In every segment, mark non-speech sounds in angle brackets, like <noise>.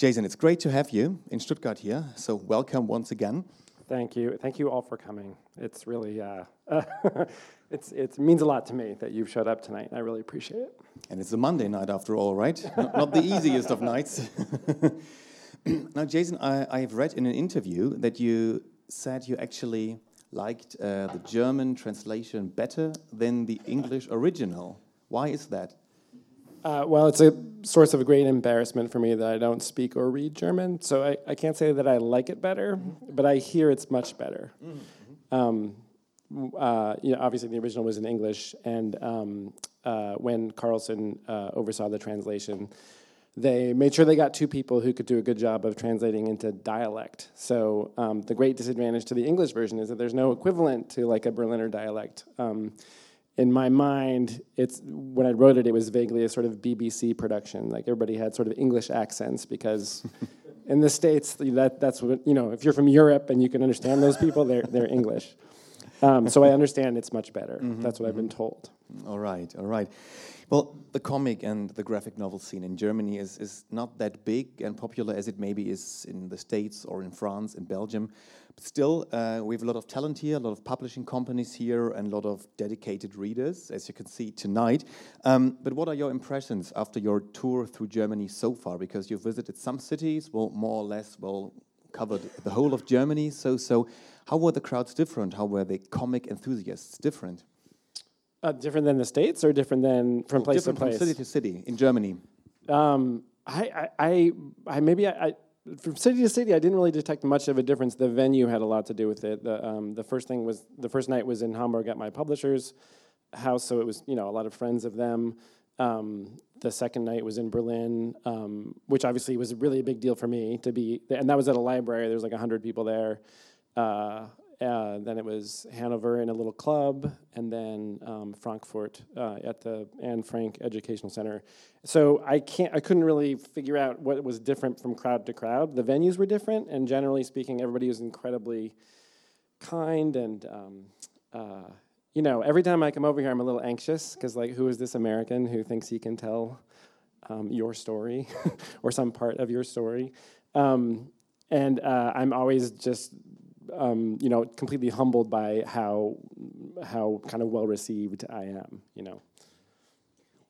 Jason, it's great to have you in Stuttgart here. So welcome once again. Thank you. Thank you all for coming. It's really, uh, <laughs> it's, it means a lot to me that you've showed up tonight. I really appreciate it. And it's a Monday night after all, right? <laughs> not, not the easiest of nights. <laughs> now, Jason, I, I have read in an interview that you said you actually liked uh, the German translation better than the English original. Why is that? Uh, well, it's a source of great embarrassment for me that I don't speak or read German, so I, I can't say that I like it better, but I hear it's much better. Mm-hmm. Um, uh, you know, obviously the original was in English, and um, uh, when Carlsen uh, oversaw the translation, they made sure they got two people who could do a good job of translating into dialect. So um, the great disadvantage to the English version is that there's no equivalent to like a Berliner dialect. In my mind, it's when I wrote it, it was vaguely a sort of BBC production. Like everybody had sort of English accents because <laughs> in the states, that that's what you know. If you're from Europe and you can understand those people, they're they're English. Um, so I understand it's much better. Mm-hmm, that's what mm-hmm. I've been mm-hmm. told. All right, all right. Well, the comic and the graphic novel scene in Germany is, is not that big and popular as it maybe is in the States or in France and Belgium. But still, uh, we have a lot of talent here, a lot of publishing companies here, and a lot of dedicated readers, as you can see tonight. Um, but what are your impressions after your tour through Germany so far? Because you've visited some cities, well, more or less, well, covered the whole of Germany. So, so how were the crowds different? How were the comic enthusiasts different? Uh, different than the states, or different than from place different to place? From city to city in Germany. Um, I, I, I, I, maybe I, I, from city to city, I didn't really detect much of a difference. The venue had a lot to do with it. The, um, the first thing was the first night was in Hamburg at my publisher's house, so it was you know a lot of friends of them. Um, the second night was in Berlin, um, which obviously was really a big deal for me to be, and that was at a library. There was like hundred people there. Uh, uh, then it was Hanover in a little club, and then um, Frankfurt uh, at the Anne Frank Educational Center. So I can't, I couldn't really figure out what was different from crowd to crowd. The venues were different, and generally speaking, everybody was incredibly kind and. Um, uh, you know, every time I come over here, I'm a little anxious because, like, who is this American who thinks he can tell um, your story <laughs> or some part of your story? Um, and uh, I'm always just um, you know, completely humbled by how how kind of well received I am. You know.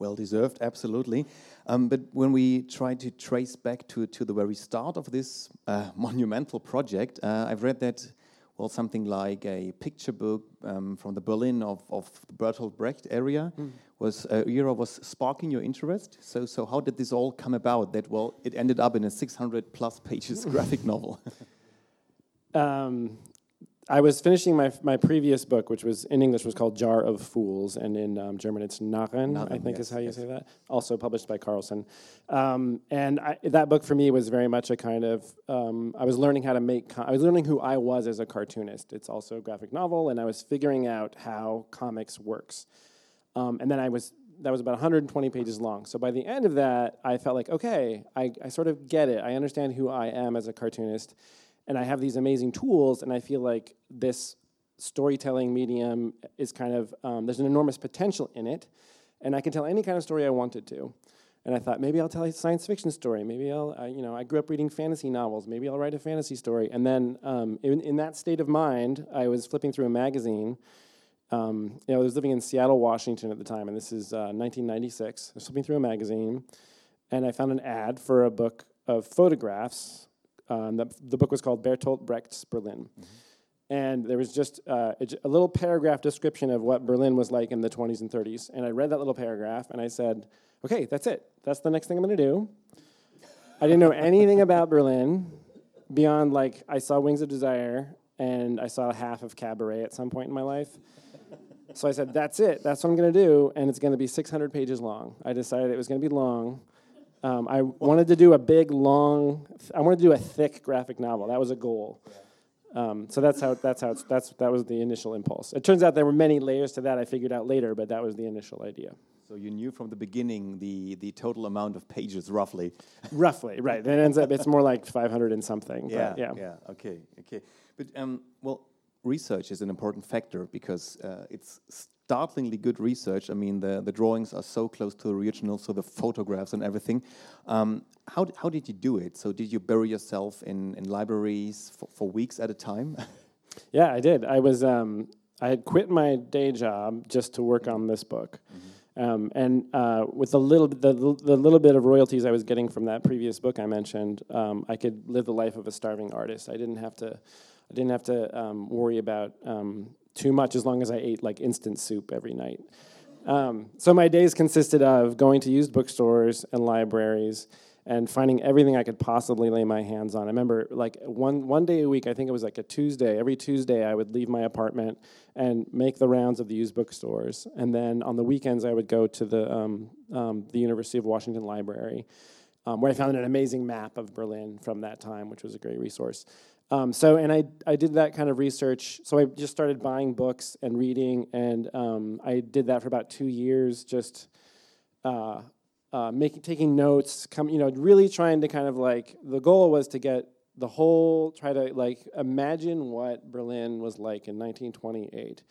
Well deserved, absolutely. Um, but when we try to trace back to, to the very start of this uh, <laughs> monumental project, uh, I've read that, well, something like a picture book um, from the Berlin of, of the Bertolt Brecht area mm. was uh, era was sparking your interest. So, so how did this all come about? That well, it ended up in a 600 plus pages <laughs> graphic novel. <laughs> Um, I was finishing my my previous book, which was in English was called Jar of Fools, and in um, German it's Narren, Narren I think yes, is how you yes. say that. Also published by Carlsen, um, and I, that book for me was very much a kind of um, I was learning how to make. I was learning who I was as a cartoonist. It's also a graphic novel, and I was figuring out how comics works. Um, and then I was that was about 120 pages long. So by the end of that, I felt like okay, I, I sort of get it. I understand who I am as a cartoonist and I have these amazing tools, and I feel like this storytelling medium is kind of um, there's an enormous potential in it, and I can tell any kind of story I wanted to. And I thought maybe I'll tell a science fiction story. Maybe I'll, you know, I grew up reading fantasy novels. Maybe I'll write a fantasy story. And then um, in, in, that state of mind, I was flipping through a magazine. Um, you know, I was living in Seattle, Washington at the time, and this is uh, 1996. I was flipping through a magazine, and I found an ad for a book of photographs um, the, the, book was called Bertolt Brecht's Berlin. Mm-hmm. And there was just uh, a, a, little paragraph description of what Berlin was like in the 20s and 30s. And I read that little paragraph and I said, okay, that's it. That's the next thing I'm going to do. I didn't know anything about Berlin beyond like I saw Wings of Desire and I saw half of Cabaret at some point in my life. So I said, that's it. That's what I'm going to do. And it's going to be 600 pages long. I decided it was going to be long. Um, I wanted to do a big, long. I wanted to do a thick graphic novel. That was a goal. Um, so that's how that's how that's that was the initial impulse. It turns out there were many layers to that. I figured out later, but that was the initial idea. So you knew from the beginning the the total amount of pages, roughly. <laughs> roughly, right? It ends up it's more like 500 and something. Yeah, yeah, yeah. Okay, okay. But um, well, research is an important factor because uh, it's startlingly good research. I mean, the, the drawings are so close to the original, so the photographs and everything. Um, how, how did you do it? So did you bury yourself in, in libraries for, for weeks at a time? <laughs> yeah, I did. I was um, I had quit my day job just to work on this book. Mm -hmm. Um, and uh, with the little, the, the little bit of royalties I was getting from that previous book I mentioned, um, I could live the life of a starving artist. I didn't have to, I didn't have to um, worry about um, too much as long as I ate like instant soup every night. Um, so my days consisted of going to used bookstores and libraries and finding everything I could possibly lay my hands on. I remember like one one day a week, I think it was like a Tuesday. Every Tuesday, I would leave my apartment and make the rounds of the used bookstores, and then on the weekends, I would go to the um, um, the University of Washington Library, um, where I found an amazing map of Berlin from that time, which was a great resource. Um, so, and I I did that kind of research. So I just started buying books and reading, and um, I did that for about two years, just. Uh, uh, making taking notes, come you know, really trying to kind of like the goal was to get the whole try to like imagine what Berlin was like in 1928.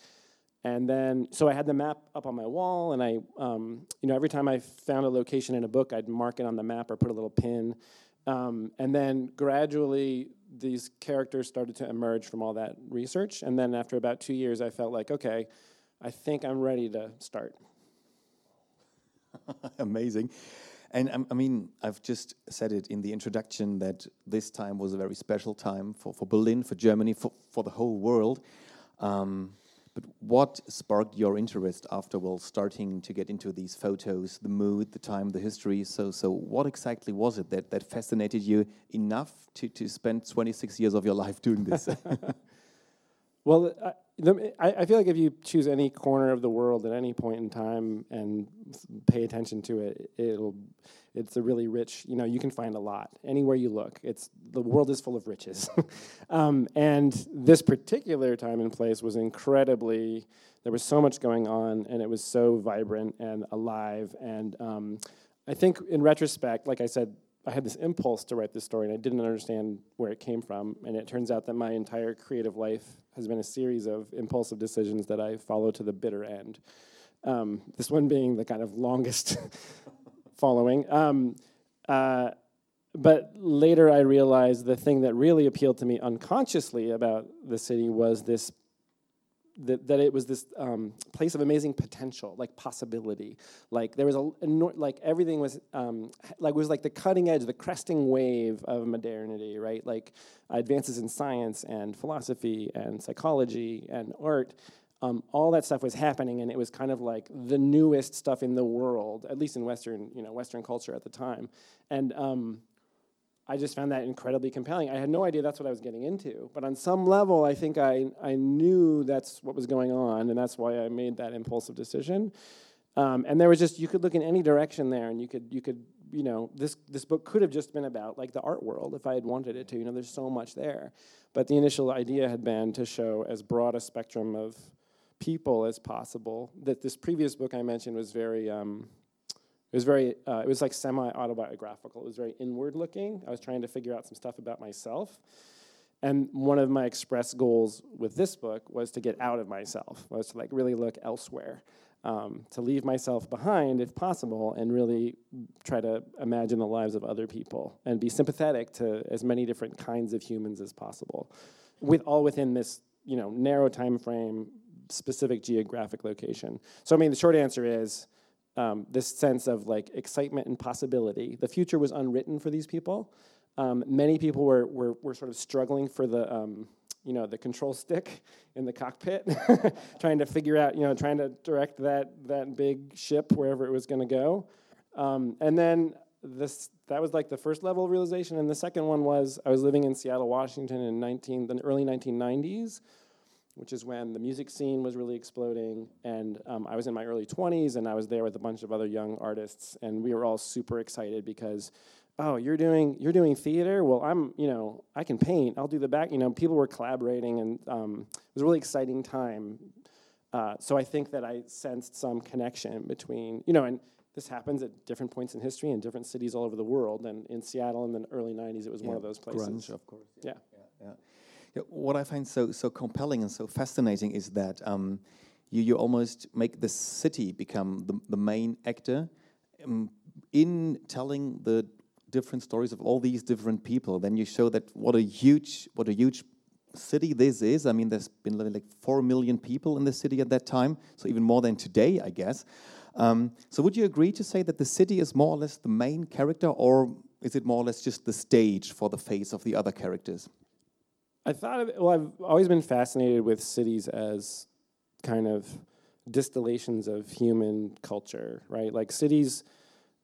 And then, so I had the map up on my wall, and I, um, you know, every time I found a location in a book, I'd mark it on the map or put a little pin. Um, and then gradually, these characters started to emerge from all that research. And then after about two years, I felt like, okay, I think I'm ready to start. <laughs> Amazing. And um, I mean, I've just said it in the introduction that this time was a very special time for, for Berlin, for Germany, for, for the whole world. Um, but what sparked your interest after, well, starting to get into these photos, the mood, the time, the history? So, so what exactly was it that, that fascinated you enough to, to spend 26 years of your life doing this? <laughs> well, I, I, feel like if you choose any corner of the world at any point in time and pay attention to it, it'll it's a really rich. You know, you can find a lot anywhere you look. It's the world is full of riches, <laughs> um, and this particular time and place was incredibly. There was so much going on, and it was so vibrant and alive. And um, I think, in retrospect, like I said, I had this impulse to write this story, and I didn't understand where it came from. And it turns out that my entire creative life has been a series of impulsive decisions that I follow to the bitter end. Um, this one being the kind of longest <laughs> following. Um, uh, but later I realized the thing that really appealed to me unconsciously about the city was this that, that it was this um, place of amazing potential, like possibility. Like there was a like everything was um, like was like the cutting edge, the cresting wave of modernity, right? Like advances in science and philosophy and psychology and art. Um, all that stuff was happening, and it was kind of like the newest stuff in the world, at least in Western, you know, Western culture at the time. And um, I just found that incredibly compelling. I had no idea that's what I was getting into, but on some level, I think I, I knew that's what was going on, and that's why I made that impulsive decision. Um, and there was just you could look in any direction there, and you could you could you know this this book could have just been about like the art world if I had wanted it to. You know, there's so much there, but the initial idea had been to show as broad a spectrum of people as possible. That this previous book I mentioned was very. Um, it was very, uh, it was like semi-autobiographical. It was very inward-looking. I was trying to figure out some stuff about myself. And one of my express goals with this book was to get out of myself, was to like really look elsewhere, um, to leave myself behind if possible, and really try to imagine the lives of other people and be sympathetic to as many different kinds of humans as possible, with all within this you know narrow time frame, specific geographic location. So I mean, the short answer is um, this sense of like excitement and possibility. The future was unwritten for these people. Um, many people were, were, were sort of struggling for the, um, you know, the control stick <laughs> in the cockpit, <laughs> trying to figure out, you know, trying to direct that, that big ship wherever it was going to go. Um, and then this, that was like the first level of realization. And the second one was I was living in Seattle, Washington in 19, the early 1990s which is when the music scene was really exploding. And um, I was in my early 20s, and I was there with a bunch of other young artists, and we were all super excited because, oh, you're doing you're doing theater. Well, I'm you know I can paint. I'll do the back. You know, people were collaborating, and um, it was a really exciting time. Uh, so I think that I sensed some connection between you know and. This happens at different points in history in different cities all over the world. And in Seattle in the early 90s, it was yeah, one of those places. Grunge, of course. Yeah. yeah. yeah what I find so so compelling and so fascinating is that um, you, you almost make the city become the, the main actor um, in telling the different stories of all these different people. Then you show that what a huge what a huge city this is. I mean, there's been like four million people in the city at that time, so even more than today, I guess. Um, so, would you agree to say that the city is more or less the main character, or is it more or less just the stage for the face of the other characters? I thought of it, well, I've always been fascinated with cities as kind of distillations of human culture, right? Like cities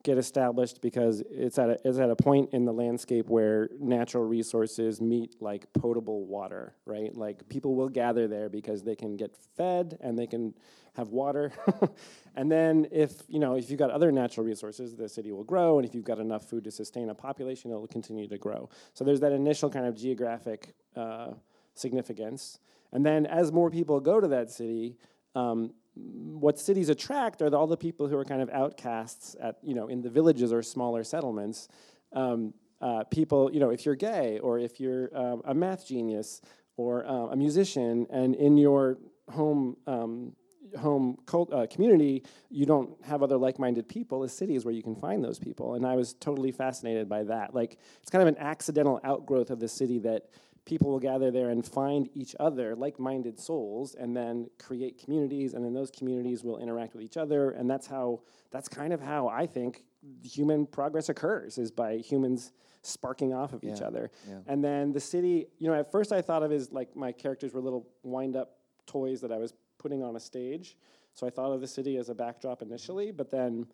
get established because it's at a, it's at a point in the landscape where natural resources meet like potable water, right? Like people will gather there because they can get fed and they can have water. <laughs> and then if, you know, if you've got other natural resources, the city will grow and if you've got enough food to sustain a population, it'll continue to grow. So there's that initial kind of geographic uh, significance. And then as more people go to that city, um, what cities attract are the, all the people who are kind of outcasts at you know in the villages or smaller settlements. Um, uh, people, you know, if you're gay or if you're um, a math genius or uh, a musician, and in your home um, home cult, uh, community, you don't have other like-minded people. A city is where you can find those people, and I was totally fascinated by that. Like it's kind of an accidental outgrowth of the city that people will gather there and find each other, like minded souls, and then create communities, and then those communities will interact with each other. And that's how, that's kind of how I think human progress occurs, is by humans sparking off of yeah, each other. Yeah. And then the city, you know, at first I thought of as like my characters were little wind up toys that I was putting on a stage. So I thought of the city as a backdrop initially, but then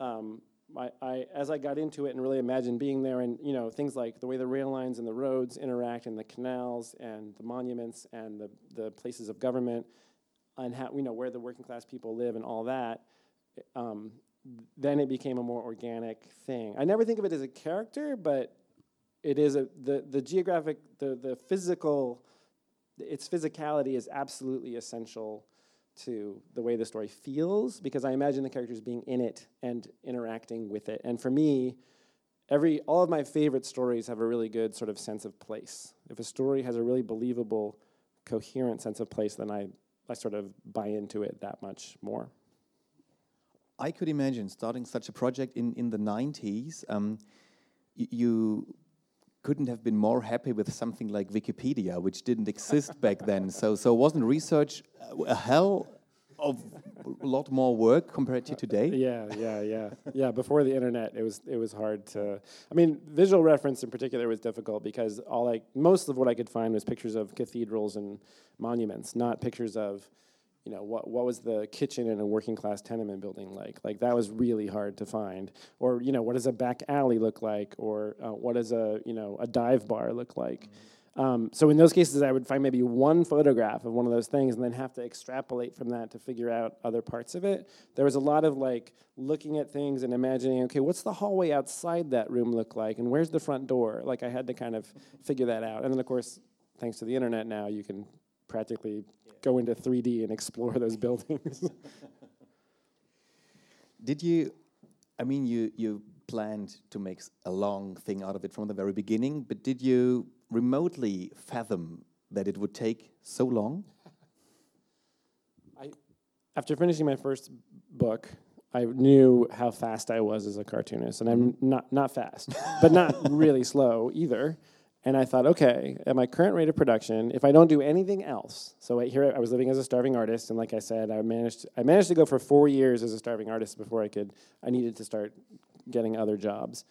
um, I, I, as I got into it and really imagined being there, and you know things like the way the rail lines and the roads interact, and the canals and the monuments and the the places of government, and how you know where the working class people live and all that. Um, then it became a more organic thing. I never think of it as a character, but it is a the the geographic the the physical, its physicality is absolutely essential to the way the story feels because I imagine the characters being in it and interacting with it. And for me, every all of my favorite stories have a really good sort of sense of place. If a story has a really believable, coherent sense of place, then I, I sort of buy into it that much more. I could imagine starting such a project in, in the 90s. Um, you couldn't have been more happy with something like Wikipedia, which didn't exist <laughs> back then. So, so wasn't research uh, a hell of a lot more work compared to today? Yeah, yeah, yeah, yeah. Before the internet, it was it was hard to. I mean, visual reference in particular was difficult because all like most of what I could find was pictures of cathedrals and monuments, not pictures of you know what what was the kitchen in a working class tenement building like? Like that was really hard to find. Or you know what does a back alley look like? Or uh, what does a you know a dive bar look like? Mm-hmm. um, so in those cases i would find maybe one photograph of one of those things and then have to extrapolate from that to figure out other parts of it. There was a lot of like looking at things and imagining okay what's the hallway outside that room look like? And where's the front door? Like i had to kind of figure that out. And then of course thanks to the internet now you can practically go into 3D and explore those buildings. <laughs> Did you, I mean, you, you planned to make a long thing out of it from the very beginning, but did you remotely fathom that it would take so long? I, after finishing my first book, I knew how fast I was as a cartoonist, and I'm mm-hmm. not not fast, but not really slow either. And I thought, okay, at my current rate of production, if I don't do anything else, so here I was living as a starving artist, and like I said, I managed I managed to go for four years as a starving artist before I could I needed to start getting other jobs.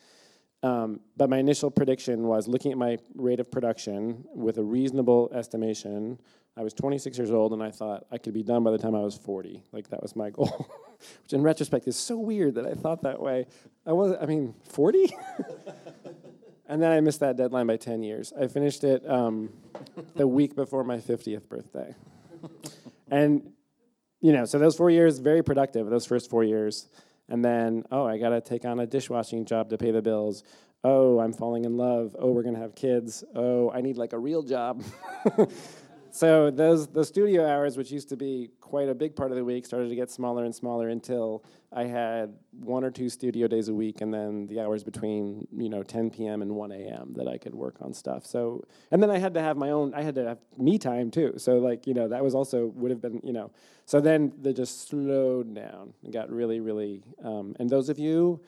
Um, but my initial prediction was looking at my rate of production with a reasonable estimation. I was 26 years old, and I thought I could be done by the time I was 40. Like that was my goal, <laughs> which in retrospect is so weird that I thought that way. I was, I mean, 40. <laughs> And then I missed that deadline by 10 years. I finished it um, the week before my 50th birthday. <laughs> and, you know, so those four years, very productive, those first four years. And then, oh, I got to take on a dishwashing job to pay the bills. Oh, I'm falling in love. Oh, we're going to have kids. Oh, I need like a real job. <laughs> so those the studio hours, which used to be quite a big part of the week, started to get smaller and smaller until I had one or two studio days a week, and then the hours between you know 10 p.m. and 1 a.m. that I could work on stuff. So and then I had to have my own. I had to have me time too. So like you know that was also would have been you know. So then they just slowed down and got really really. Um, and those of you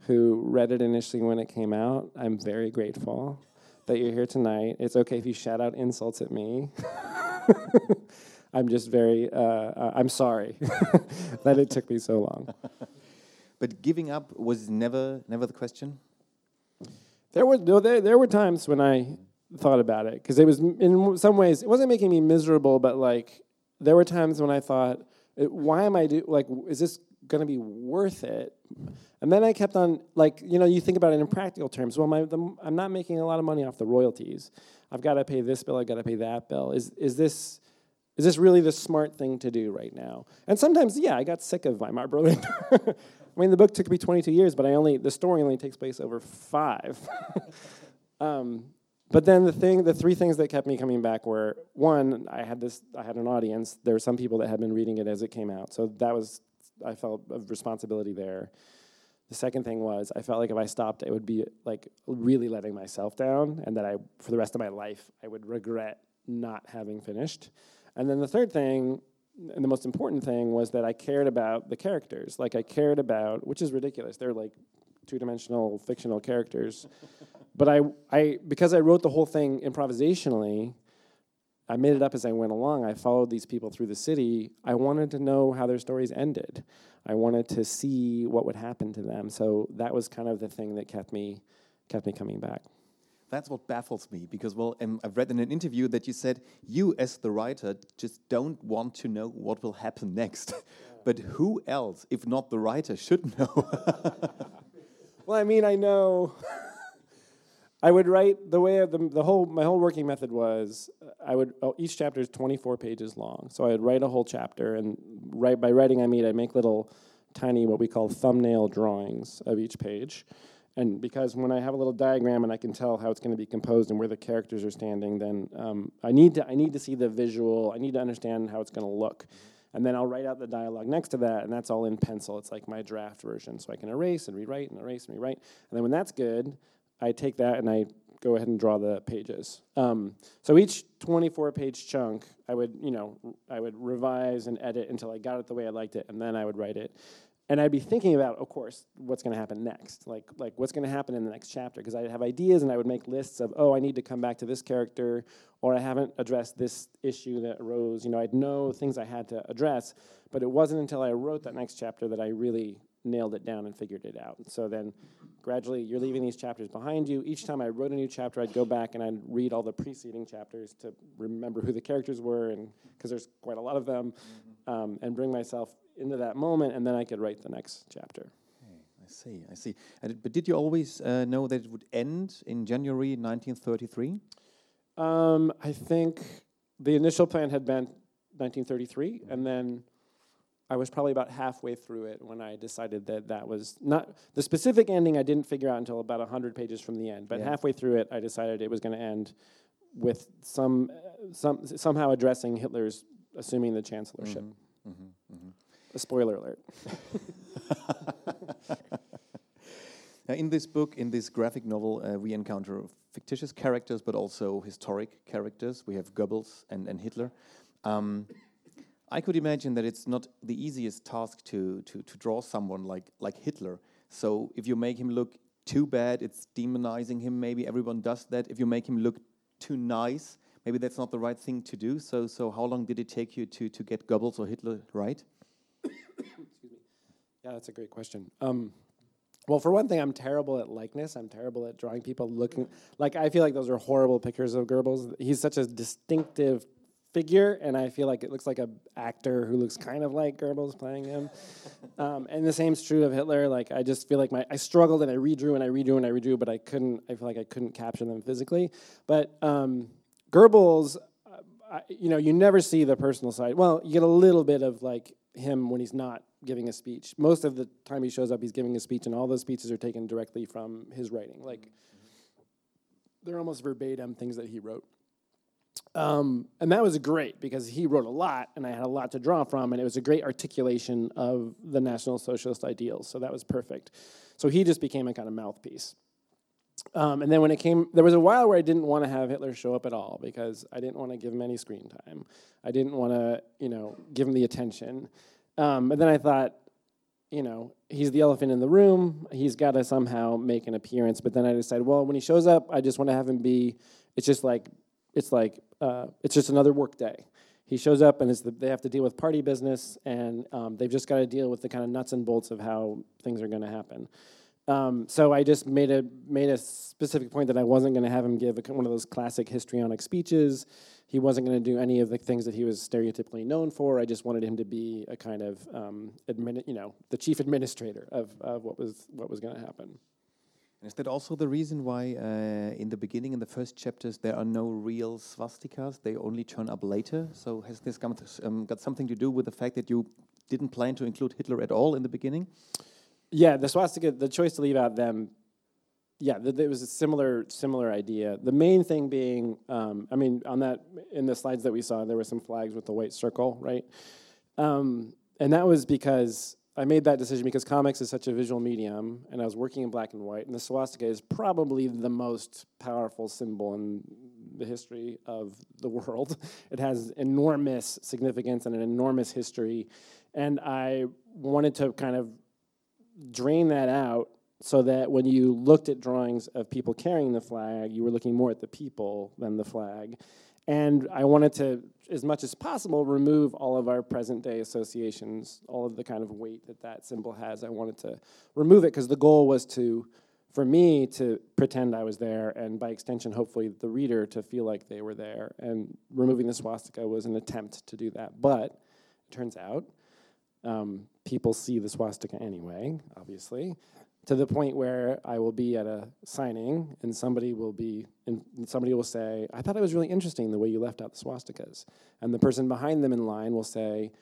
who read it initially when it came out, I'm very grateful that you're here tonight. It's okay if you shout out insults at me. <laughs> I'm just very, uh, uh, I'm sorry <laughs> that it took me so long. but giving up was never, never the question? There were, no, there, there were times when I thought about it, because it was, in some ways, it wasn't making me miserable, but like, there were times when I thought, why am I do, like, is this going to be worth it? And then I kept on, like, you know, you think about it in practical terms. Well, my, the, I'm not making a lot of money off the royalties. I've got to pay this bill. I've got to pay that bill. Is is this is this really the smart thing to do right now? And sometimes, yeah, I got sick of Weimar Berlin. <laughs> I mean, the book took me 22 years, but I only the story only takes place over five. <laughs> um, but then the thing, the three things that kept me coming back were one, I had this, I had an audience. There were some people that had been reading it as it came out, so that was, I felt a responsibility there. The second thing was I felt like if I stopped, it would be like really letting myself down, and that I, for the rest of my life, I would regret not having finished. And then the third thing, and the most important thing, was that I cared about the characters. Like I cared about, which is ridiculous. They're like two-dimensional fictional characters, but I, I, because I wrote the whole thing improvisationally, I made it up as I went along. I followed these people through the city. I wanted to know how their stories ended. I wanted to see what would happen to them. So that was kind of the thing that kept me kept me coming back. That's what baffles me because well, um, I've read in an interview that you said you as the writer just don't want to know what will happen next. <laughs> But who else, if not the writer, should know? <laughs> well, I mean, I know <laughs> I would write the way the, the whole my whole working method was uh, I would oh, each chapter is 24 pages long. So I would write a whole chapter and write by writing I mean I make little tiny what we call thumbnail drawings of each page. And because when I have a little diagram and I can tell how it's going to be composed and where the characters are standing, then um, I need to I need to see the visual. I need to understand how it's going to look, and then I'll write out the dialogue next to that, and that's all in pencil. It's like my draft version, so I can erase and rewrite and erase and rewrite. And then when that's good, I take that and I go ahead and draw the pages. Um, so each 24 page chunk, I would, you know, I would revise and edit until I got it the way I liked it, and then I would write it. And I'd be thinking about, of course, what's going to happen next, like like what's going to happen in the next chapter, because I'd have ideas and I would make lists of, oh, I need to come back to this character, or I haven't addressed this issue that arose. You know, I'd know things I had to address, but it wasn't until I wrote that next chapter that I really nailed it down and figured it out. So then gradually you're leaving these chapters behind you. Each time I wrote a new chapter, I'd go back and I'd read all the preceding chapters to remember who the characters were, and because there's quite a lot of them, mm-hmm. um, and bring myself into that moment, and then I could write the next chapter. Okay, I see, I see. And, but did you always uh, know that it would end in January 1933? Um, I think the initial plan had been 1933, mm-hmm. and then I was probably about halfway through it when I decided that that was not the specific ending. I didn't figure out until about hundred pages from the end. But yeah. halfway through it, I decided it was going to end with some some somehow addressing Hitler's assuming the chancellorship. Mm-hmm, mm-hmm, mm-hmm. A spoiler alert. <laughs> <laughs> now, in this book, in this graphic novel, uh, we encounter fictitious characters, but also historic characters. We have Goebbels and, and Hitler. Um, I could imagine that it's not the easiest task to, to, to draw someone like, like Hitler. So if you make him look too bad, it's demonizing him. Maybe everyone does that. If you make him look too nice, maybe that's not the right thing to do. So, so how long did it take you to, to get Goebbels or Hitler right? <coughs> Excuse me. Yeah, that's a great question. Um, well, for one thing, I'm terrible at likeness. I'm terrible at drawing people looking like I feel like those are horrible pictures of Goebbels. He's such a distinctive figure, and I feel like it looks like an actor who looks kind of like Goebbels playing him. Um, and the same's true of Hitler. Like I just feel like my I struggled and I redrew and I redrew and I redrew, but I couldn't. I feel like I couldn't capture them physically. But um, Goebbels, uh, I, you know, you never see the personal side. Well, you get a little bit of like him when he's not giving a speech. Most of the time he shows up, he's giving a speech, and all those speeches are taken directly from his writing. Like they're almost verbatim things that he wrote. Um, and that was great because he wrote a lot and I had a lot to draw from, and it was a great articulation of the National Socialist ideals. So that was perfect. So he just became a kind of mouthpiece. Um, and then when it came, there was a while where I didn't want to have Hitler show up at all because I didn't want to give him any screen time. I didn't want to, you know, give him the attention. Um, and then I thought, you know, he's the elephant in the room. He's got to somehow make an appearance. But then I decided, well, when he shows up, I just want to have him be. It's just like, it's like, uh, it's just another work day. He shows up and the, they have to deal with party business, and um, they've just got to deal with the kind of nuts and bolts of how things are going to happen. Um, so I just made a made a specific point that I wasn't going to have him give a, one of those classic histrionic speeches. He wasn't going to do any of the things that he was stereotypically known for. I just wanted him to be a kind of um, admin, you know, the chief administrator of, of what was what was going to happen. Is that also the reason why, uh, in the beginning, in the first chapters, there are no real swastikas? They only turn up later. So has this got, um, got something to do with the fact that you didn't plan to include Hitler at all in the beginning? Yeah, the swastika, the choice to leave out them, yeah, there was a similar similar idea. The main thing being, um, I mean, on that in the slides that we saw, there were some flags with the white circle, right? Um, and that was because I made that decision because comics is such a visual medium, and I was working in black and white, and the swastika is probably the most powerful symbol in the history of the world. <laughs> It has enormous significance and an enormous history, and I wanted to kind of drain that out so that when you looked at drawings of people carrying the flag, you were looking more at the people than the flag. And I wanted to, as much as possible, remove all of our present day associations, all of the kind of weight that that symbol has. I wanted to remove it because the goal was to, for me, to pretend I was there, and by extension, hopefully, the reader to feel like they were there. And removing the swastika was an attempt to do that. But it turns out um, people see the swastika anyway, obviously, to the point where I will be at a signing and somebody will be, and somebody will say, I thought it was really interesting the way you left out the swastikas. And the person behind them in line will say,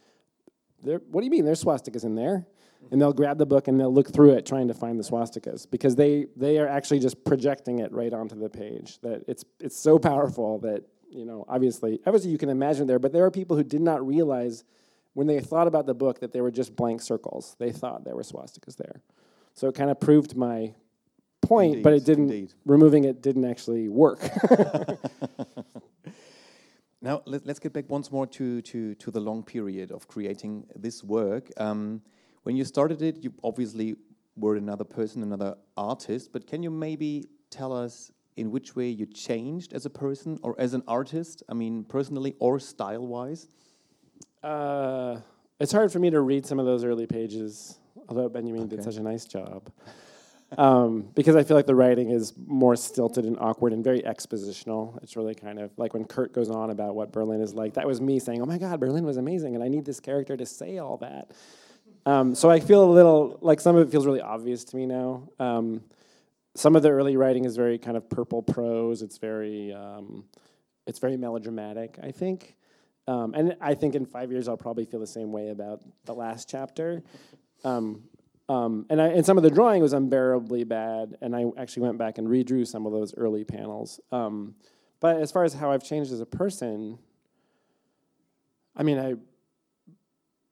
what do you mean there's swastikas in there? And they'll grab the book and they'll look through it trying to find the swastikas because they, they are actually just projecting it right onto the page. That it's, it's so powerful that, you know, obviously, obviously you can imagine there, but there are people who did not realize when they thought about the book that they were just blank circles. They thought there were swastikas there. So it kind of proved my point, indeed, but it didn't. Indeed. Removing it didn't actually work. <laughs> <laughs> now let, us get back once more to, to, to the long period of creating this work. Um, when you started it, you obviously were another person, another artist. But can you maybe tell us in which way you changed as a person or as an artist? I mean, personally or style-wise. Uh, it's hard for me to read some of those early pages, although Benjamin okay. did such a nice job. Um, because I feel like the writing is more stilted and awkward and very expositional. It's really kind of like when Kurt goes on about what Berlin is like. That was me saying, "Oh my God, Berlin was amazing," and I need this character to say all that. Um, so I feel a little like some of it feels really obvious to me now. Um, some of the early writing is very kind of purple prose. It's very, um, it's very melodramatic. I think. Um, and I think in five years I'll probably feel the same way about the last chapter. Um, um, and, I, and some of the drawing was unbearably bad, and I actually went back and redrew some of those early panels. Um, but as far as how I've changed as a person, I mean, I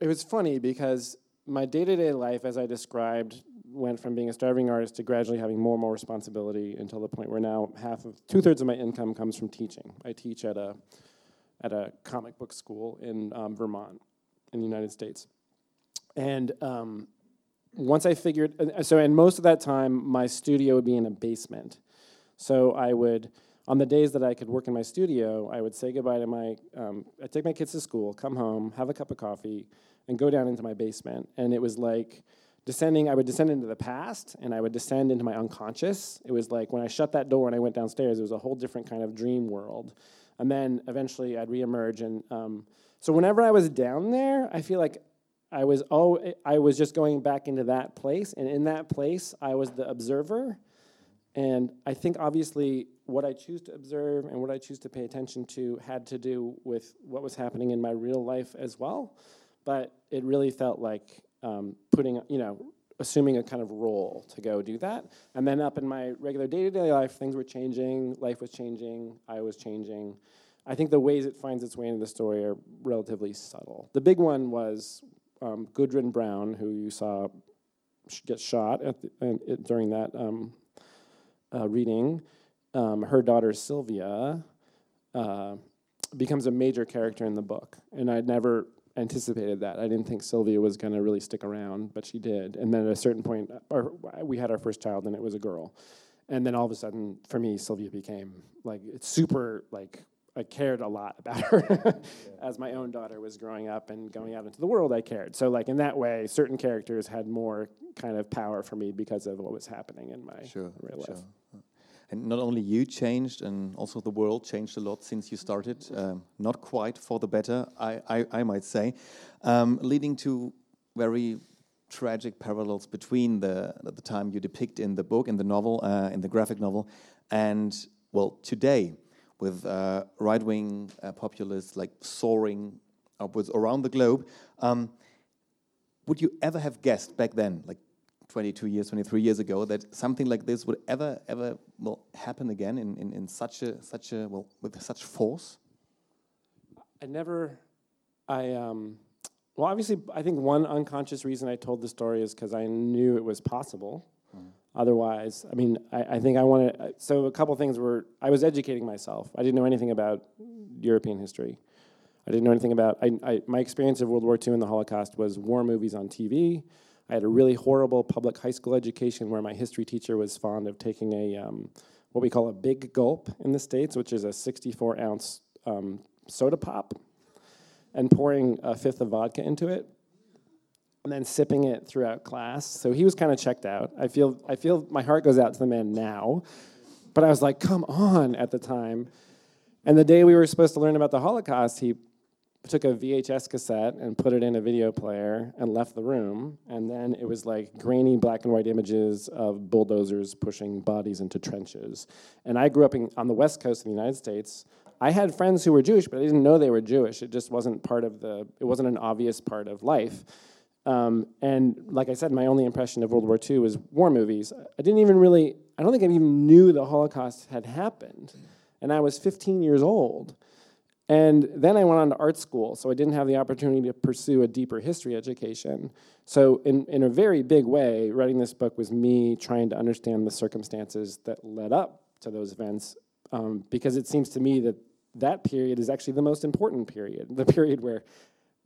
it was funny because my day-to-day life, as I described, went from being a starving artist to gradually having more and more responsibility until the point where now half of two thirds of my income comes from teaching. I teach at a at a comic book school in um, Vermont, in the United States. And um, once I figured, uh, so, and most of that time, my studio would be in a basement. So I would, on the days that I could work in my studio, I would say goodbye to my, um, I'd take my kids to school, come home, have a cup of coffee, and go down into my basement. And it was like, descending, I would descend into the past and I would descend into my unconscious. It was like when I shut that door and I went downstairs, it was a whole different kind of dream world and then eventually I'd reemerge. And um, so whenever I was down there, I feel like I was oh I was just going back into that place, and in that place I was the observer. And I think obviously what I choose to observe and what I choose to pay attention to had to do with what was happening in my real life as well. But it really felt like um, putting, you know, assuming a kind of role to go do that. And then up in my regular day to day life, things were changing, life was changing, I was changing. I think the ways it finds its way into the story are relatively subtle. The big one was um, Gudrun Braun, who you saw get shot at the, during that um, uh, reading. Um, her daughter Sylvia uh, becomes a major character in the book, and I'd never anticipated that. I didn't think Sylvia was going to really stick around, but she did. And then at a certain point, our, we had our first child, and it was a girl. And then all of a sudden, for me, Sylvia became like super like I cared a lot about her <laughs> as my own daughter was growing up and going out into the world. I cared. So like in that way, certain characters had more kind of power for me because of what was happening in my sure, real sure. life. And not only you changed, and also the world changed a lot since you started. Um, not quite for the better, I, I, I might say, um, leading to very tragic parallels between the the time you depict in the book, in the novel, uh, in the graphic novel, and well, today with uh, right wing uh, populists like soaring upwards around the globe. Um, would you ever have guessed back then, like 22 years, 23 years ago, that something like this would ever, ever well happen again in, in, in such a such a well with such force? I never, I um, well, obviously, I think one unconscious reason I told the story is because I knew it was possible. Otherwise, I mean, I, I think I wanted. Uh, so a couple things were I was educating myself. I didn't know anything about European history. I didn't know anything about. I, I, my experience of World War II and the Holocaust was war movies on TV. I had a really horrible public high school education where my history teacher was fond of taking a um, what we call a big gulp in the states, which is a 64 ounce um, soda pop, and pouring a fifth of vodka into it and then sipping it throughout class. So he was kind of checked out. I feel I feel my heart goes out to the man now, but I was like, "Come on!" at the time. And the day we were supposed to learn about the Holocaust, he took a VHS cassette and put it in a video player and left the room. And then it was like grainy black and white images of bulldozers pushing bodies into trenches. And I grew up in, on the west coast of the United States. I had friends who were Jewish, but I didn't know they were Jewish. It just wasn't part of the. It wasn't an obvious part of life. Um, and like I said, my only impression of World War II was war movies. I didn't even really, I don't think I even knew the Holocaust had happened. And I was 15 years old. And then I went on to art school, so I didn't have the opportunity to pursue a deeper history education. So, in, in a very big way, writing this book was me trying to understand the circumstances that led up to those events, um, because it seems to me that that period is actually the most important period, the period where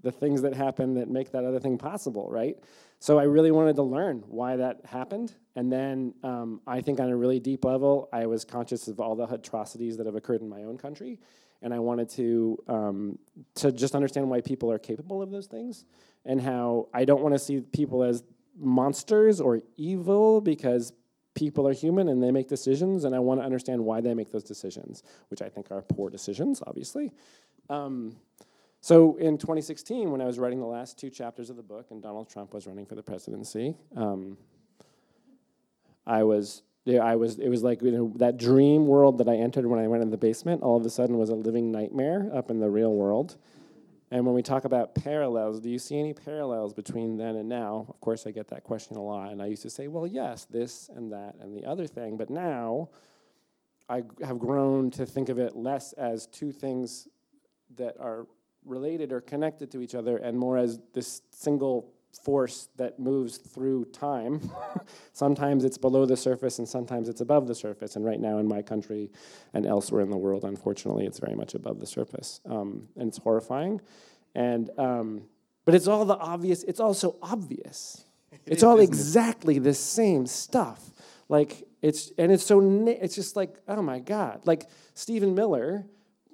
the things that happen that make that other thing possible, right? So I really wanted to learn why that happened. And then um, I think on a really deep level, I was conscious of all the atrocities that have occurred in my own country. And I wanted to, um, to just understand why people are capable of those things and how I don't want to see people as monsters or evil because people are human and they make decisions. And I want to understand why they make those decisions, which I think are poor decisions, obviously. Um, so in 2016, when I was writing the last two chapters of the book, and Donald Trump was running for the presidency, um, I was I was. It was like you know that dream world that I entered when I went in the basement. All of a sudden, was a living nightmare up in the real world. And when we talk about parallels, do you see any parallels between then and now? Of course, I get that question a lot, and I used to say, well, yes, this and that and the other thing. But now, I have grown to think of it less as two things that are related or connected to each other and more as this single force that moves through time. <laughs> sometimes it's below the surface and sometimes it's above the surface. And right now in my country and elsewhere in the world, unfortunately, it's very much above the surface. Um, and it's horrifying. And, um, but it's all the obvious, it's also obvious. <laughs> It's all exactly the same stuff. Like, it's, and it's so, it's just like, oh my God. Like, Stephen Miller,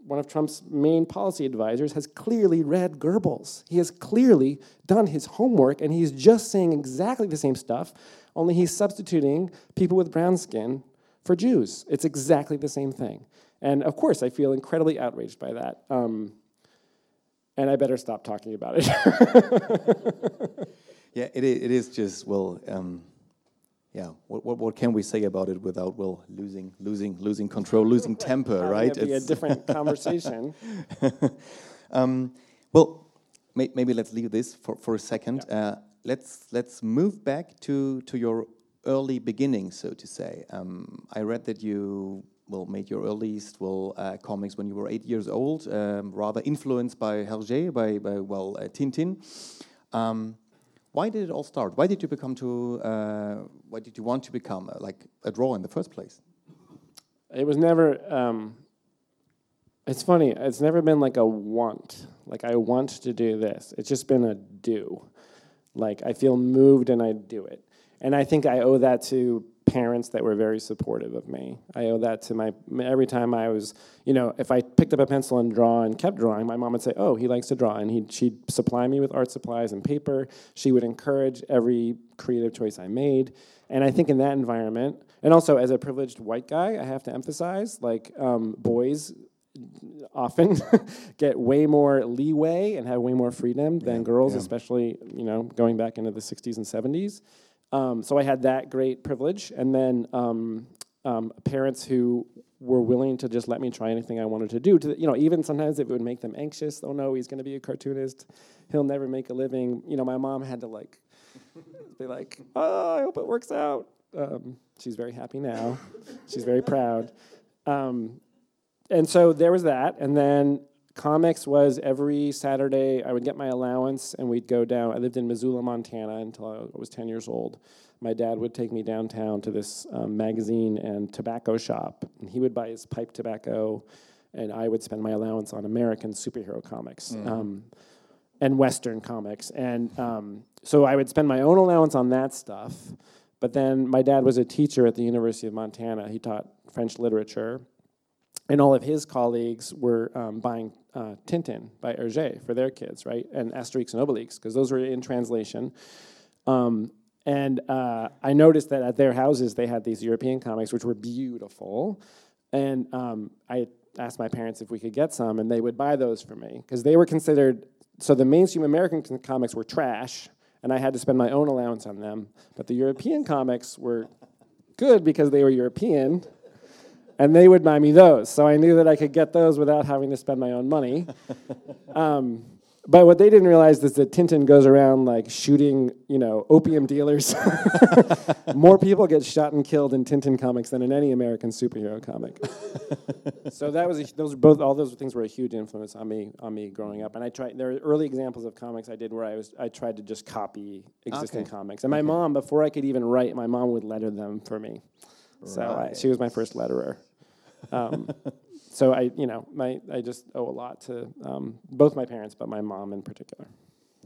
one of Trump's main policy advisors, has clearly read Goebbels. He has clearly done his homework, and he's just saying exactly the same stuff, only he's substituting people with brown skin for Jews. It's exactly the same thing. And of course, I feel incredibly outraged by that. Um, and I better stop talking about it. <laughs> yeah, it, it is just, well, um, yeah, what, what, what can we say about it without well losing losing losing control, losing temper, right? It'd be a different <laughs> conversation. <laughs> um, well, may, maybe let's leave this for, for a second. Yeah. Uh, let's let's move back to to your early beginnings, so to say. Um, I read that you well made your earliest well uh, comics when you were eight years old, um, rather influenced by Hergé, by, by well uh, Tintin. Why did it all start? Why did you become to? Uh, why did you want to become uh, like a drawer in the first place? It was never. Um, it's funny. It's never been like a want. Like I want to do this. It's just been a do. Like I feel moved and I do it. And I think I owe that to parents that were very supportive of me. I owe that to my every time I was, you know, if I picked up a pencil and draw and kept drawing, my mom would say, "Oh, he likes to draw," and he she'd supply me with art supplies and paper. She would encourage every creative choice I made, and I think in that environment, and also as a privileged white guy, I have to emphasize, like um, boys often <laughs> get way more leeway and have way more freedom than yeah, girls, yeah. especially you know going back into the 60s and 70s. Um, so I had that great privilege, and then um, um, parents who were willing to just let me try anything I wanted to do. To you know, even sometimes it would make them anxious, oh no, he's going to be a cartoonist, he'll never make a living. You know, my mom had to like <laughs> be like, oh, I hope it works out. Um, she's very happy now. she's very proud. Um, and so there was that, and then comics was every Saturday I would get my allowance and we'd go down. I lived in Missoula, Montana until I was 10 years old. My dad would take me downtown to this um, magazine and tobacco shop, and he would buy his pipe tobacco, and I would spend my allowance on American superhero comics. Mm-hmm. Um, and Western comics. And um, so I would spend my own allowance on that stuff. But then my dad was a teacher at the University of Montana. He taught French literature and all of his colleagues were um, buying uh, Tintin by Hergé for their kids, right? And Asterix and Obelix, because those were in translation. Um, and uh, I noticed that at their houses they had these European comics, which were beautiful. And um, I asked my parents if we could get some, and they would buy those for me because they were considered. So the mainstream American comics were trash, and I had to spend my own allowance on them. But the European comics were good because they were European and they would buy me those. So I knew that I could get those without having to spend my own money. <laughs> Um, but what they didn't realize is that Tintin goes around like shooting, you know, opium dealers. <laughs> More people get shot and killed in Tintin comics than in any American superhero comic. <laughs> so that was a, those both all those things were a huge influence on me on me growing up. And I tried there are early examples of comics I did where I was I tried to just copy existing okay. comics. And my okay. mom, before I could even write, my mom would letter them for me. Right. So I, she was my first letterer. Um, <laughs> so I, you know, my I just owe a lot to um, both my parents, but my mom in particular.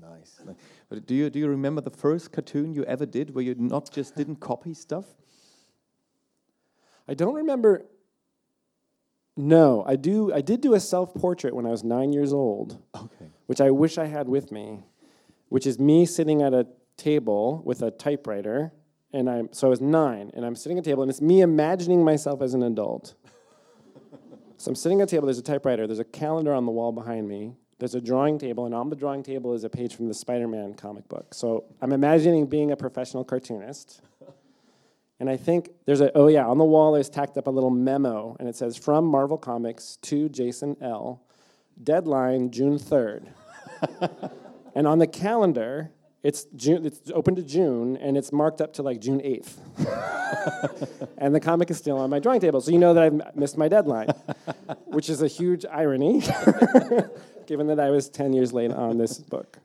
Nice. But do you do you remember the first cartoon you ever did where you not just didn't copy stuff? I don't remember. No, I do. I did do a self-portrait when I was nine years old. Okay. Which I wish I had with me, which is me sitting at a table with a typewriter, and I'm so I was nine, and I'm sitting at a table, and it's me imagining myself as an adult. So I'm sitting at a table, there's a typewriter, there's a calendar on the wall behind me, there's a drawing table, and on the drawing table is a page from the Spider Man comic book. So I'm imagining being a professional cartoonist. And I think there's a, oh yeah, on the wall there's tacked up a little memo, and it says, From Marvel Comics to Jason L. Deadline June 3rd. <laughs> and on the calendar, it's June. It's open to June, and it's marked up to like June eighth. <laughs> and the comic is still on my drawing table, so you know that I've missed my deadline, <laughs> which is a huge irony, <laughs> given that I was ten years late on this book.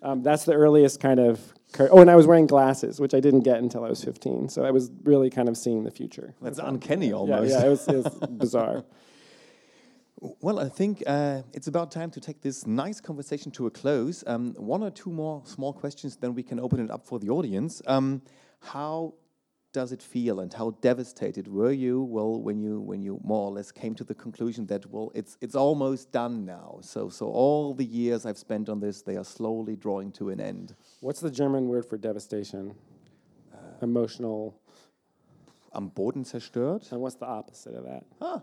Um, that's the earliest kind of. Cur- oh, and I was wearing glasses, which I didn't get until I was fifteen. So I was really kind of seeing the future. That's uncanny, almost. Yeah, yeah, it was, it was bizarre. Well, I think uh, it's about time to take this nice conversation to a close. Um, one or two more small questions, then we can open it up for the audience. Um, how does it feel, and how devastated were you? Well, when you when you more or less came to the conclusion that well, it's it's almost done now. So so all the years I've spent on this, they are slowly drawing to an end. What's the German word for devastation? Uh, Emotional am Boden zerstört. And what's the opposite of that? Huh.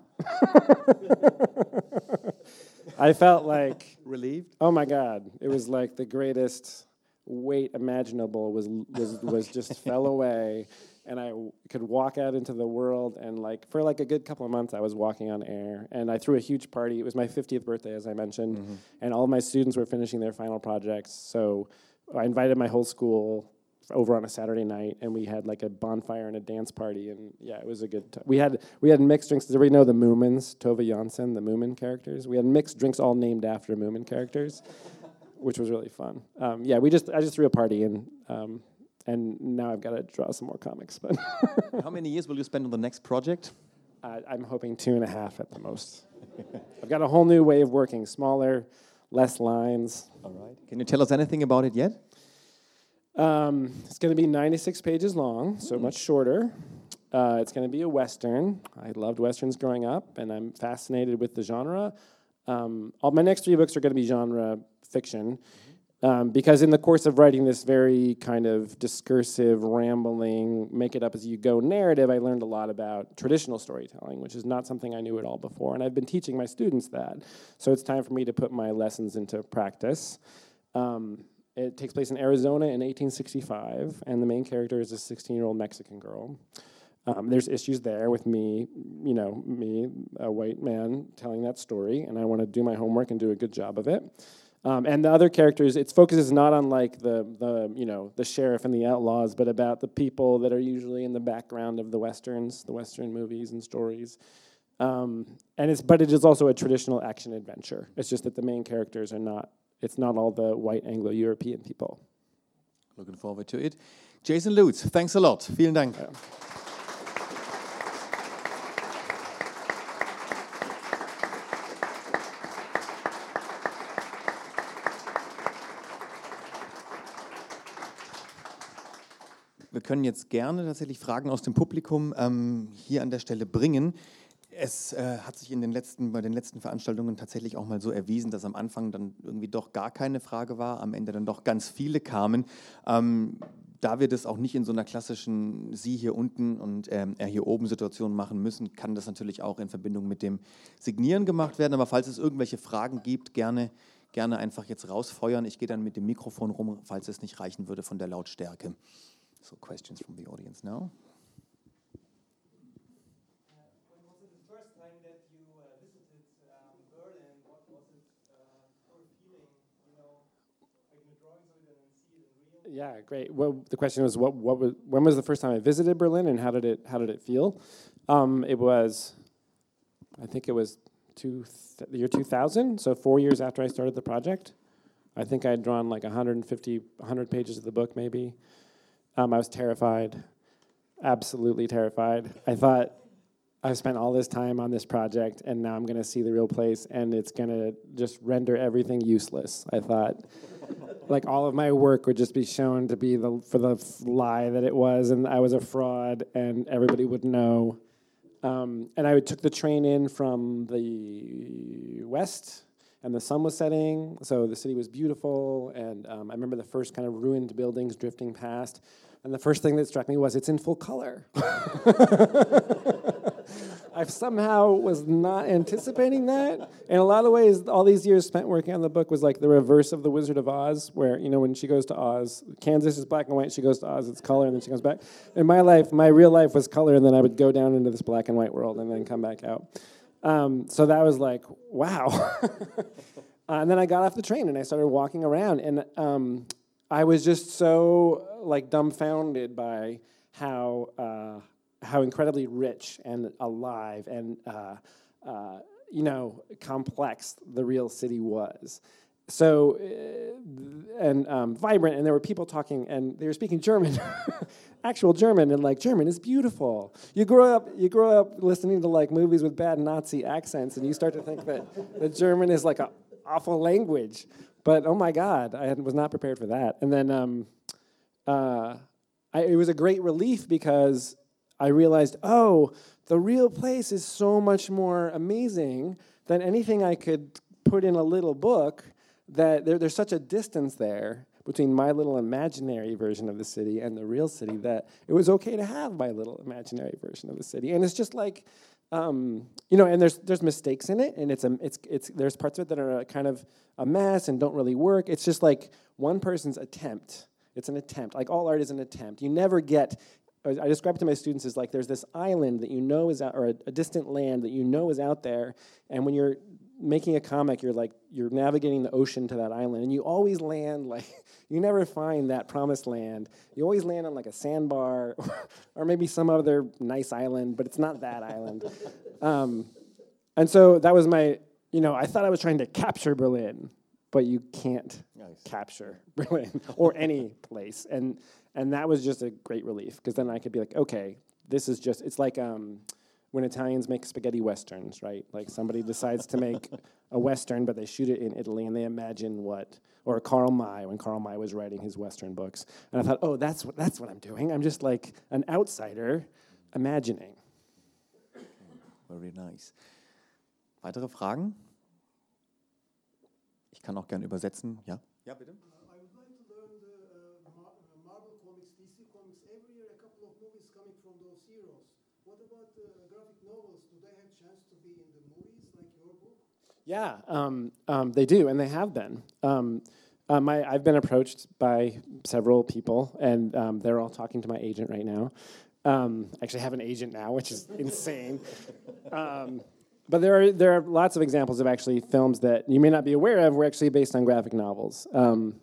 <laughs> I felt like relieved. Oh my God! It was like the greatest weight imaginable was was was just <laughs> fell away, and I could walk out into the world. And like for like a good couple of months, I was walking on air, and I threw a huge party. It was my 50th birthday, as I mentioned, mm-hmm. and all my students were finishing their final projects. So I invited my whole school over on a Saturday night, and we had like a bonfire and a dance party, and yeah, it was a good. T- we had we had mixed drinks. Does everybody know the Moomins, Tove Jansson, the Moomin characters? We had mixed drinks all named after Moomin characters, which was really fun. Um, yeah, we just I just threw a party and. Um, and now I've got to draw some more comics. But <laughs> how many years will you spend on the next project? Uh, I'm hoping two and a half at the most. <laughs> I've got a whole new way of working, smaller, less lines. All right. Can you tell us anything about it yet? Um, it's going to be 96 pages long, so mm. much shorter. Uh, it's going to be a western. I loved westerns growing up, and I'm fascinated with the genre. Um, all my next three books are going to be genre fiction. Um, because in the course of writing this very kind of discursive, rambling, make it up as you go narrative, I learned a lot about traditional storytelling, which is not something I knew at all before. And I've been teaching my students that. So it's time for me to put my lessons into practice. Um, it takes place in Arizona in 1865, and the main character is a 16 year old Mexican girl. Um, there's issues there with me, you know, me, a white man, telling that story, and I want to do my homework and do a good job of it. Um, and the other characters, its focus is not on like the the you know the sheriff and the outlaws, but about the people that are usually in the background of the westerns, the western movies and stories. Um, and it's but it is also a traditional action adventure. It's just that the main characters are not. It's not all the white Anglo-European people. Looking forward to it. Jason Lutz, thanks a lot. Vielen Dank. Yeah. Wir können jetzt gerne tatsächlich Fragen aus dem Publikum ähm, hier an der Stelle bringen. Es äh, hat sich in den letzten, bei den letzten Veranstaltungen tatsächlich auch mal so erwiesen, dass am Anfang dann irgendwie doch gar keine Frage war, am Ende dann doch ganz viele kamen. Ähm, da wir das auch nicht in so einer klassischen Sie hier unten und ähm, er hier oben Situation machen müssen, kann das natürlich auch in Verbindung mit dem Signieren gemacht werden. Aber falls es irgendwelche Fragen gibt, gerne, gerne einfach jetzt rausfeuern. Ich gehe dann mit dem Mikrofon rum, falls es nicht reichen würde von der Lautstärke. So questions from the audience now. Yeah, great. Well, the question was, what, what was, when was the first time I visited Berlin, and how did it, how did it feel? Um, it was, I think it was two th- the year 2000, so four years after I started the project. I think I had drawn like 150, 100 pages of the book, maybe. Um, I was terrified, absolutely terrified. I thought I've spent all this time on this project, and now I'm going to see the real place, and it's going to just render everything useless. I thought, like all of my work would just be shown to be the for the lie that it was, and I was a fraud, and everybody would know. Um, and I took the train in from the west and the sun was setting, so the city was beautiful. And um, I remember the first kind of ruined buildings drifting past, and the first thing that struck me was it's in full color. <laughs> I somehow was not anticipating that. In a lot of ways, all these years spent working on the book was like the reverse of The Wizard of Oz, where, you know, when she goes to Oz, Kansas is black and white, she goes to Oz, it's color, and then she comes back. In my life, my real life was color, and then I would go down into this black and white world and then come back out. Um, so that was like, wow. <laughs> uh, and then I got off the train and I started walking around, and um, I was just so like dumbfounded by how uh, how incredibly rich and alive and uh, uh, you know complex the real city was. So uh, and um, vibrant, and there were people talking, and they were speaking German, <laughs> actual German, and like German is beautiful. You grow up, you grow up listening to like movies with bad Nazi accents, and you start to think that that German is like an awful language. But oh my God, I was not prepared for that. And then um, uh, I, it was a great relief because I realized, oh, the real place is so much more amazing than anything I could put in a little book. That there, there's such a distance there between my little imaginary version of the city and the real city that it was okay to have my little imaginary version of the city. And it's just like, um, you know, and there's there's mistakes in it, and it's a it's it's there's parts of it that are kind of a mess and don't really work. It's just like one person's attempt. It's an attempt. Like all art is an attempt. You never get. I describe it to my students as like there's this island that you know is out, or a, a distant land that you know is out there, and when you're making a comic, you're like you're navigating the ocean to that island, and you always land like <laughs> you never find that promised land. You always land on like a sandbar, <laughs> or maybe some other nice island, but it's not that island. <laughs> Um, and so that was my, you know, I thought I was trying to capture Berlin, but you can't nice. capture Berlin or any place, and and that was just a great relief because then I could be like, okay, this is just it's like um, when Italians make spaghetti westerns, right? Like somebody decides to make a western, but they shoot it in Italy and they imagine what, or Karl May when Karl May was writing his western books, and I thought, oh, that's what that's what I'm doing. I'm just like an outsider, imagining. Very nice. Weitere Fragen? Ich kann auch gerne übersetzen. Ja. Ja, bitte. Yeah, um, um, they do, and they have been. Um, um I, have been approached by several people, and um, they're all talking to my agent right now. Um, actually, have an agent now, which is insane. but there are there are lots of examples of actually films that you may not be aware of were actually based on graphic novels. can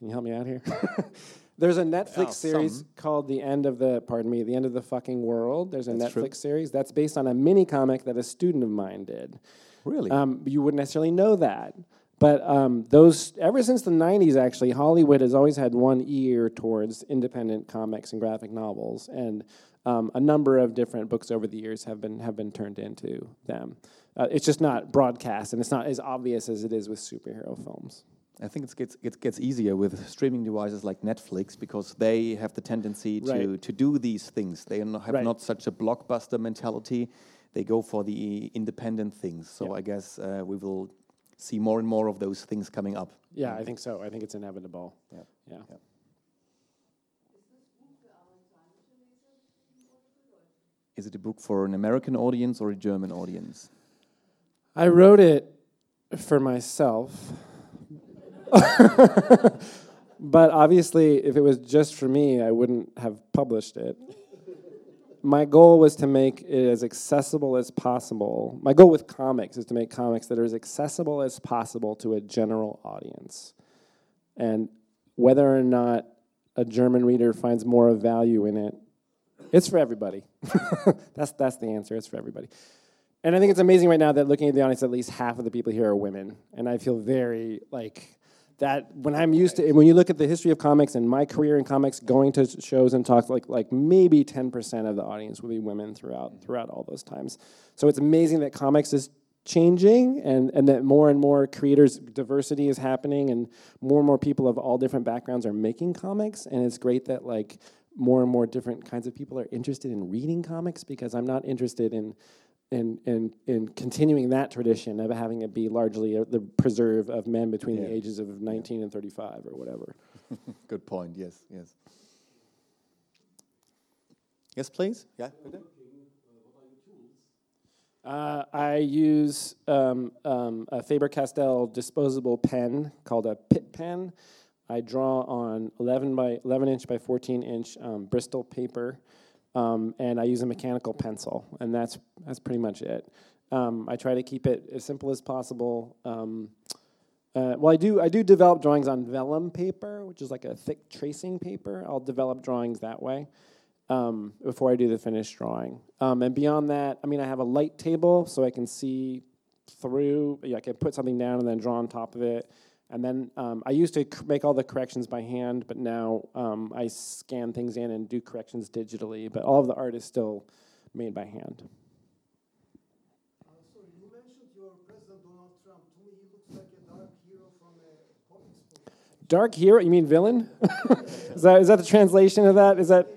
you help me out here? <laughs> There's a Netflix oh, series some. called The End of the Pardon me, The End of the Fucking World. There's a that's Netflix true. series that's based on a mini comic that a student of mine did. Really? Um, you wouldn't necessarily know that. But um, those, ever since the 90s, actually, Hollywood has always had one ear towards independent comics and graphic novels. And um, a number of different books over the years have been, have been turned into them. Uh, it's just not broadcast, and it's not as obvious as it is with superhero films. I think it gets, it gets easier with streaming devices like Netflix because they have the tendency to, right. to do these things. They have right. not such a blockbuster mentality they go for the independent things. So. I guess uh, we will see more and more of those things coming up. Yeah, I think so. I think it's inevitable. Yeah. yeah. yeah. Is it a book for an American audience or a German audience? I wrote it for myself. <laughs> but obviously, if it was just for me, I wouldn't have published it my goal was to make it as accessible as possible. My goal with comics is to make comics that are as accessible as possible to a general audience. And whether or not a German reader finds more value in it, it's for everybody. <laughs> that's, that's the answer. It's for everybody. And I think it's amazing right now that looking at the audience, at least half of the people here are women. And I feel very like that when I'm used to, when you look at the history of comics and my career in comics, going to shows and talks, like like maybe 10% of the audience will be women throughout throughout all those times. So it's amazing that comics is changing and, and that more and more creators diversity is happening and more and more people of all different backgrounds are making comics and it's great that like more and more different kinds of people are interested in reading comics because I'm not interested in in, in, in continuing that tradition of having it be largely a, the preserve of men between yeah. the ages of 19 yeah. and 35 or whatever. <laughs> Good point, yes, yes. Yes, please. Yeah. Uh, I use um, um, a Faber-Castell disposable pen called a Pitt pen. I draw on 11 by 11 inch by 14 inch um, Bristol paper um, and I use a mechanical pencil, and that's that's pretty much it. Um, I try to keep it as simple as possible. Um, uh, well, I do I do develop drawings on vellum paper, which is like a thick tracing paper. I'll develop drawings that way um, before I do the finished drawing. Um, and beyond that, I mean, I have a light table so I can see through. Yeah, I can put something down and then draw on top of it. And then um, I used to make all the corrections by hand, but now um, I scan things in and do corrections digitally. But all of the art is still made by hand. dark hero? You mean villain? <laughs> is that is that the translation of that? Is that?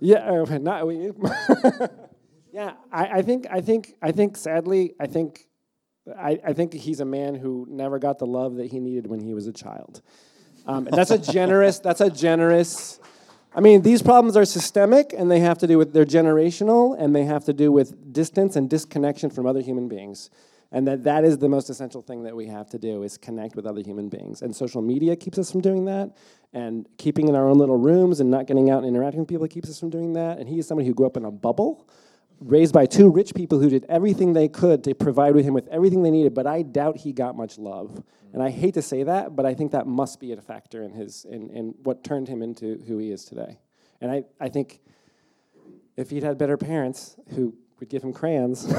Yeah, uh, <laughs> not. <laughs> yeah, I, I think I think I think sadly I think I, I, think he's a man who never got the love that he needed when he was a child. Um, that's a generous. <laughs> That's a generous. I mean, these problems are systemic, and they have to do with they're generational, and they have to do with distance and disconnection from other human beings. And that that is the most essential thing that we have to do is connect with other human beings. And social media keeps us from doing that, and keeping in our own little rooms and not getting out and interacting with people keeps us from doing that. And he is somebody who grew up in a bubble raised by two rich people who did everything they could to provide him with everything they needed, but I doubt he got much love. And I hate to say that, but I think that must be a factor in his in, in what turned him into who he is today. And I, I think if he'd had better parents who would give him crayons. <laughs>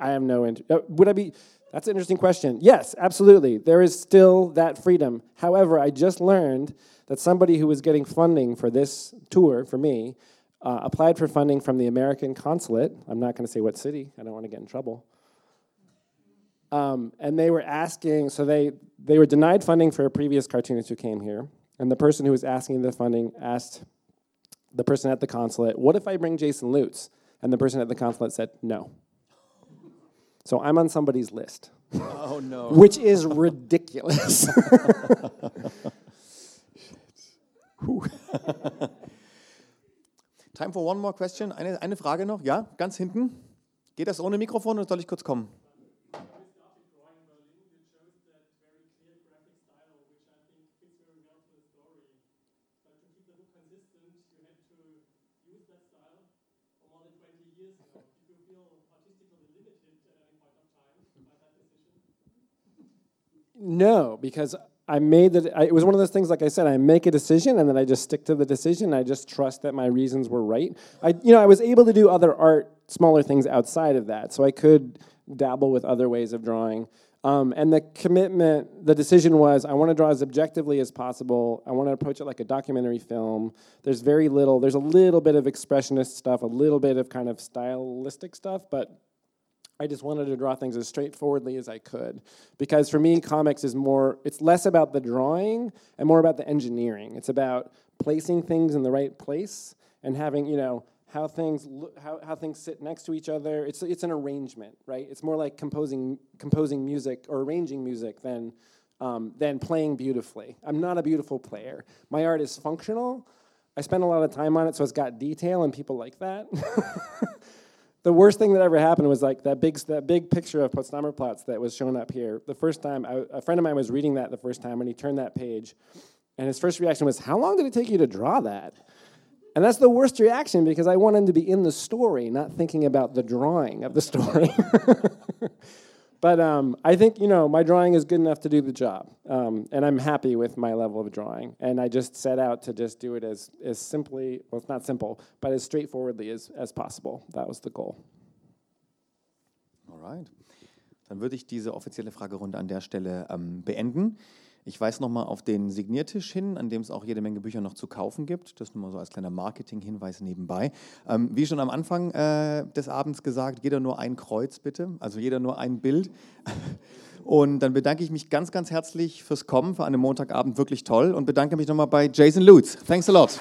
I have no. Uh, would I be? That's an interesting question. Yes, absolutely. There is still that freedom. However, I just learned that somebody who was getting funding for this tour for me uh, applied for funding from the American consulate. I'm not going to say what city. I don't want to get in trouble. Um, and they were asking, so they they were denied funding for a previous cartoonist who came here, and the person who was asking the funding asked the person at the consulate, "What if I bring Jason Lutes?" And the person at the consulate said, "No." So I'm on somebody's list. Oh no. <laughs> Which is ridiculous. <laughs> Time for one more question. Eine, eine Frage noch. Ja, ganz hinten. Geht das ohne Mikrofon oder soll ich kurz kommen? No, because I made that. It was one of those things. Like I said, I make a decision and then I just stick to the decision. I just trust that my reasons were right. I, you know, I was able to do other art, smaller things outside of that, so I could dabble with other ways of drawing. Um, and the commitment, the decision was, I want to draw as objectively as possible. I want to approach it like a documentary film. There's very little. There's a little bit of expressionist stuff, a little bit of kind of stylistic stuff, but I just wanted to draw things as straightforwardly as I could. Because for me, comics is more, it's less about the drawing and more about the engineering. It's about placing things in the right place and having, you know, how things look, how, how things sit next to each other. It's, it's an arrangement, right? It's more like composing, composing music or arranging music than, um, than playing beautifully. I'm not a beautiful player. My art is functional. I spend a lot of time on it, so it's got detail, and people like that. <laughs> the worst thing that ever happened was like that big that big picture of Potsdamer Platz that was shown up here. The first time, I, a friend of mine was reading that the first time, and he turned that page, and his first reaction was, "How long did it take you to draw that?" And that's the worst reaction because I want him to be in the story, not thinking about the drawing of the story. <laughs> But um, I think you know my drawing is good enough to do the job, um, and I'm happy with my level of drawing. And I just set out to just do it as as simply, well, it's not simple, but as straightforwardly as as possible. That was the goal. Alright, dann würde ich diese offizielle Fragerunde an der Stelle ähm, beenden. Ich weise nochmal auf den Signiertisch hin, an dem es auch jede Menge Bücher noch zu kaufen gibt. Das nur mal so als kleiner Marketing-Hinweis nebenbei. Ähm, wie schon am Anfang äh, des Abends gesagt, jeder nur ein Kreuz bitte, also jeder nur ein Bild. <laughs> Und dann bedanke ich mich ganz, ganz herzlich fürs Kommen, für einen Montagabend wirklich toll und bedanke mich nochmal bei Jason Lutz. Thanks a lot.